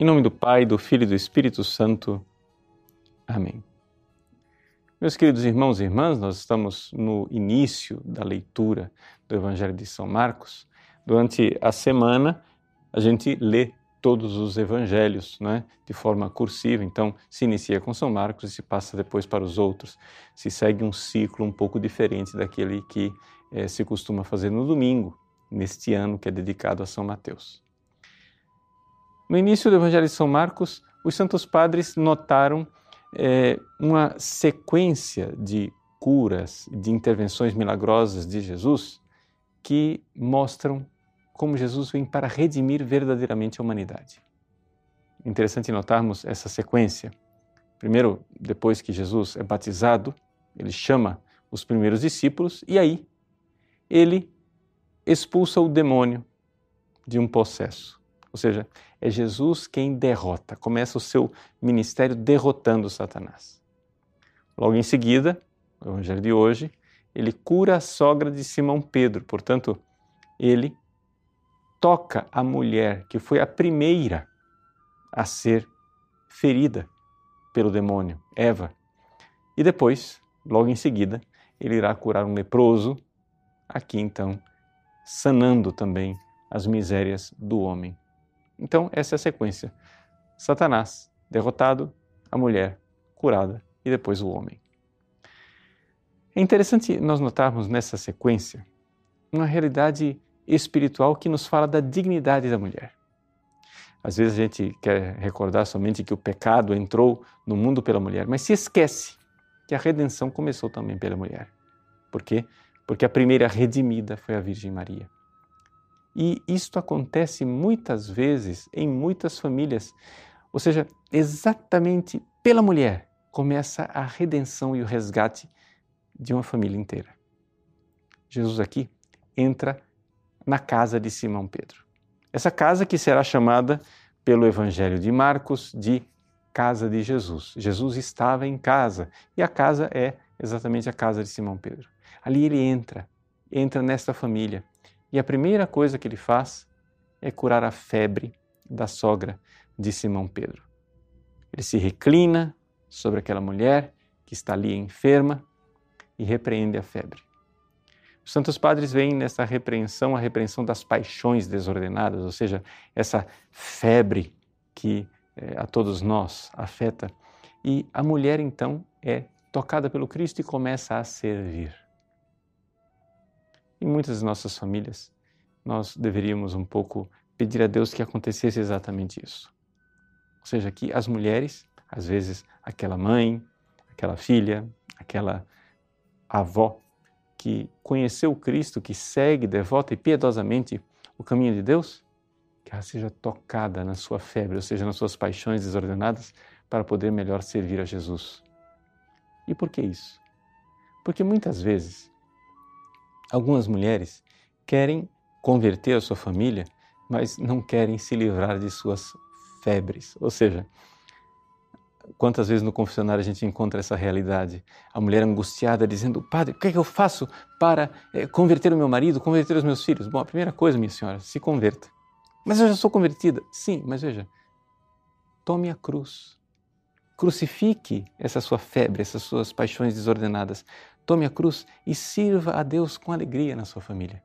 Em nome do Pai, do Filho e do Espírito Santo. Amém. Meus queridos irmãos e irmãs, nós estamos no início da leitura do Evangelho de São Marcos. Durante a semana, a gente lê todos os evangelhos, né, de forma cursiva. Então, se inicia com São Marcos e se passa depois para os outros. Se segue um ciclo um pouco diferente daquele que eh, se costuma fazer no domingo, neste ano que é dedicado a São Mateus. No início do Evangelho de São Marcos, os santos padres notaram eh, uma sequência de curas, de intervenções milagrosas de Jesus que mostram como Jesus vem para redimir verdadeiramente a humanidade. Interessante notarmos essa sequência. Primeiro, depois que Jesus é batizado, ele chama os primeiros discípulos e aí ele expulsa o demônio de um possesso. Ou seja, é Jesus quem derrota, começa o seu ministério derrotando Satanás. Logo em seguida, o evangelho de hoje, ele cura a sogra de Simão Pedro, portanto, ele toca a mulher que foi a primeira a ser ferida pelo demônio, Eva. E depois, logo em seguida, ele irá curar um leproso, aqui então, sanando também as misérias do homem. Então, essa é a sequência: Satanás derrotado, a mulher curada e depois o homem. É interessante nós notarmos nessa sequência uma realidade espiritual que nos fala da dignidade da mulher. Às vezes a gente quer recordar somente que o pecado entrou no mundo pela mulher, mas se esquece que a redenção começou também pela mulher. Por quê? Porque a primeira redimida foi a Virgem Maria. E isto acontece muitas vezes em muitas famílias. Ou seja, exatamente pela mulher começa a redenção e o resgate de uma família inteira. Jesus aqui entra na casa de Simão Pedro. Essa casa que será chamada pelo Evangelho de Marcos de casa de Jesus. Jesus estava em casa e a casa é exatamente a casa de Simão Pedro. Ali ele entra, entra nesta família e a primeira coisa que ele faz é curar a febre da sogra de Simão Pedro. Ele se reclina sobre aquela mulher que está ali enferma e repreende a febre. Os Santos Padres veem nessa repreensão a repreensão das paixões desordenadas, ou seja, essa febre que é, a todos nós afeta. E a mulher, então, é tocada pelo Cristo e começa a servir. Em muitas de nossas famílias, nós deveríamos um pouco pedir a Deus que acontecesse exatamente isso. Ou seja, que as mulheres, às vezes aquela mãe, aquela filha, aquela avó, que conheceu Cristo, que segue devota e piedosamente o caminho de Deus, que ela seja tocada na sua febre, ou seja, nas suas paixões desordenadas, para poder melhor servir a Jesus. E por que isso? Porque muitas vezes algumas mulheres querem converter a sua família, mas não querem se livrar de suas febres, ou seja, Quantas vezes no confessionário a gente encontra essa realidade? A mulher angustiada dizendo: Padre, o que, é que eu faço para é, converter o meu marido, converter os meus filhos? Bom, a primeira coisa, minha senhora, se converta. Mas eu já sou convertida. Sim, mas veja, tome a cruz. Crucifique essa sua febre, essas suas paixões desordenadas. Tome a cruz e sirva a Deus com alegria na sua família.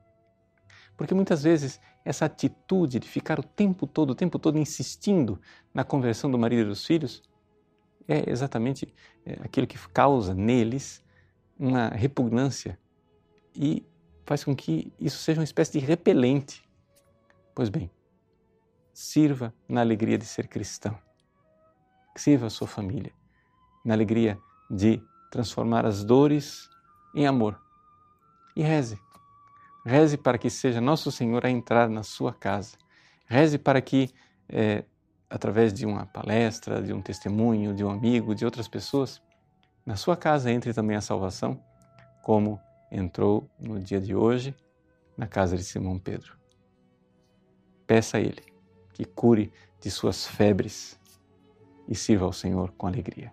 Porque muitas vezes essa atitude de ficar o tempo todo, o tempo todo insistindo na conversão do marido e dos filhos, é exatamente é, aquilo que causa neles uma repugnância e faz com que isso seja uma espécie de repelente. Pois bem, sirva na alegria de ser cristão. Sirva a sua família na alegria de transformar as dores em amor. E reze. Reze para que seja Nosso Senhor a entrar na sua casa. Reze para que é, através de uma palestra, de um testemunho, de um amigo, de outras pessoas, na sua casa entre também a salvação, como entrou no dia de hoje na casa de Simão Pedro. Peça a Ele que cure de suas febres e sirva ao Senhor com alegria.